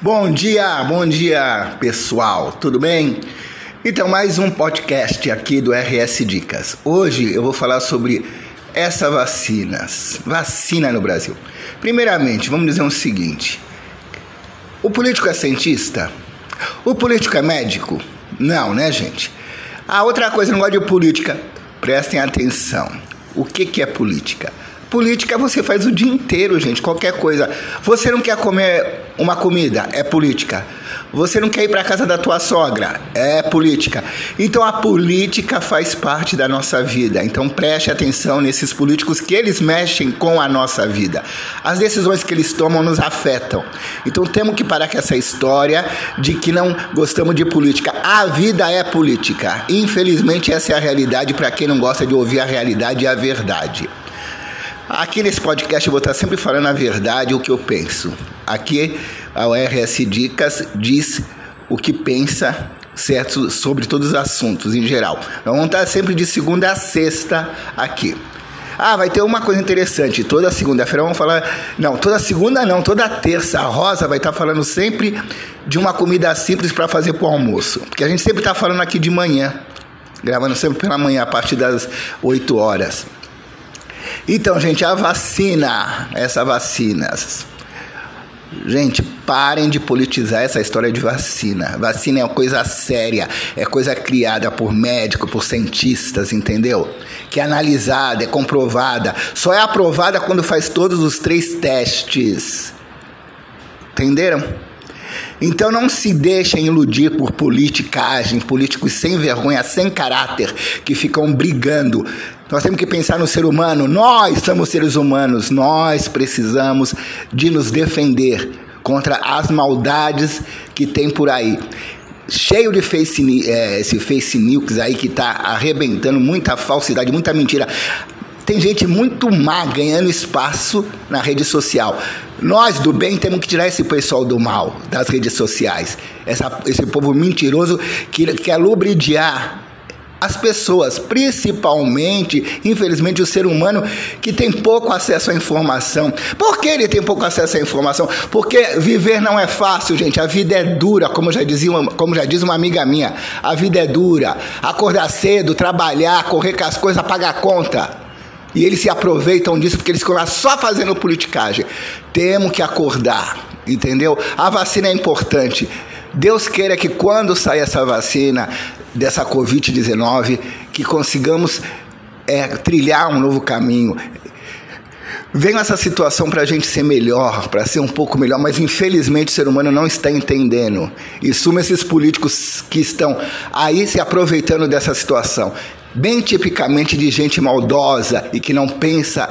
Bom dia, bom dia pessoal, tudo bem? Então, mais um podcast aqui do RS Dicas. Hoje eu vou falar sobre essas vacinas, vacina no Brasil. Primeiramente, vamos dizer o seguinte: o político é cientista? O político é médico? Não, né, gente? A outra coisa, não gosto de política. Prestem atenção. O que, que é política? Política você faz o dia inteiro, gente, qualquer coisa. Você não quer comer uma comida, é política. Você não quer ir para casa da tua sogra, é política. Então a política faz parte da nossa vida. Então preste atenção nesses políticos que eles mexem com a nossa vida. As decisões que eles tomam nos afetam. Então temos que parar com essa história de que não gostamos de política. A vida é política. Infelizmente essa é a realidade para quem não gosta de ouvir a realidade e a verdade. Aqui nesse podcast eu vou estar sempre falando a verdade, o que eu penso. Aqui a RS Dicas diz o que pensa certo sobre todos os assuntos em geral. Vamos estar sempre de segunda a sexta aqui. Ah, vai ter uma coisa interessante. Toda segunda-feira vamos falar. Não, toda segunda não, toda terça. A Rosa vai estar falando sempre de uma comida simples para fazer para o almoço. Porque a gente sempre está falando aqui de manhã. Gravando sempre pela manhã, a partir das 8 horas. Então, gente, a vacina, essa vacinas. Gente, parem de politizar essa história de vacina. Vacina é uma coisa séria, é coisa criada por médicos, por cientistas, entendeu? Que é analisada, é comprovada. Só é aprovada quando faz todos os três testes. Entenderam? Então não se deixem iludir por politicagem, políticos sem vergonha, sem caráter, que ficam brigando. Nós temos que pensar no ser humano. Nós somos seres humanos, nós precisamos de nos defender contra as maldades que tem por aí cheio de face, é, esse face news aí que está arrebentando muita falsidade, muita mentira. Tem gente muito má ganhando espaço na rede social. Nós do bem temos que tirar esse pessoal do mal das redes sociais. Essa, esse povo mentiroso que quer lubridiar as pessoas, principalmente, infelizmente, o ser humano que tem pouco acesso à informação. Por que ele tem pouco acesso à informação? Porque viver não é fácil, gente. A vida é dura, como já dizia, como já diz uma amiga minha. A vida é dura. Acordar cedo, trabalhar, correr com as coisas, pagar conta. E eles se aproveitam disso porque eles ficam lá só fazendo politicagem. Temos que acordar, entendeu? A vacina é importante. Deus queira que quando sair essa vacina dessa Covid-19, que consigamos é, trilhar um novo caminho. Vem essa situação para a gente ser melhor, para ser um pouco melhor, mas infelizmente o ser humano não está entendendo. E suma esses políticos que estão aí se aproveitando dessa situação bem tipicamente de gente maldosa e que não pensa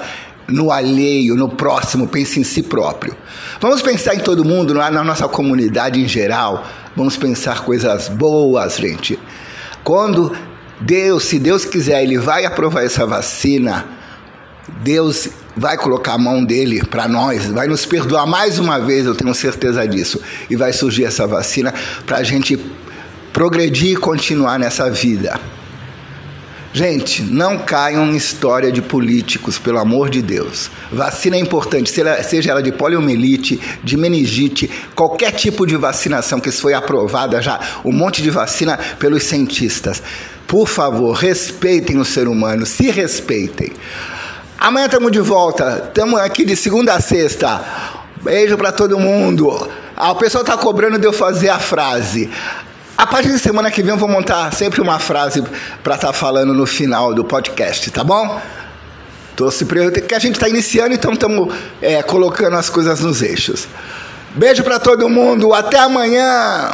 no alheio, no próximo, pensa em si próprio. Vamos pensar em todo mundo, na nossa comunidade em geral. Vamos pensar coisas boas, gente. Quando Deus, se Deus quiser, Ele vai aprovar essa vacina, Deus vai colocar a mão dele para nós, vai nos perdoar mais uma vez, eu tenho certeza disso, e vai surgir essa vacina para a gente progredir e continuar nessa vida. Gente, não caiam em história de políticos, pelo amor de Deus. Vacina é importante, seja ela de poliomielite, de meningite, qualquer tipo de vacinação que foi aprovada já, um monte de vacina pelos cientistas. Por favor, respeitem o ser humano, se respeitem. Amanhã estamos de volta, estamos aqui de segunda a sexta. Beijo para todo mundo. Ah, o pessoal está cobrando de eu fazer a frase. A partir de semana que vem eu vou montar sempre uma frase para estar tá falando no final do podcast, tá bom? Se que a gente está iniciando, então estamos é, colocando as coisas nos eixos. Beijo para todo mundo, até amanhã.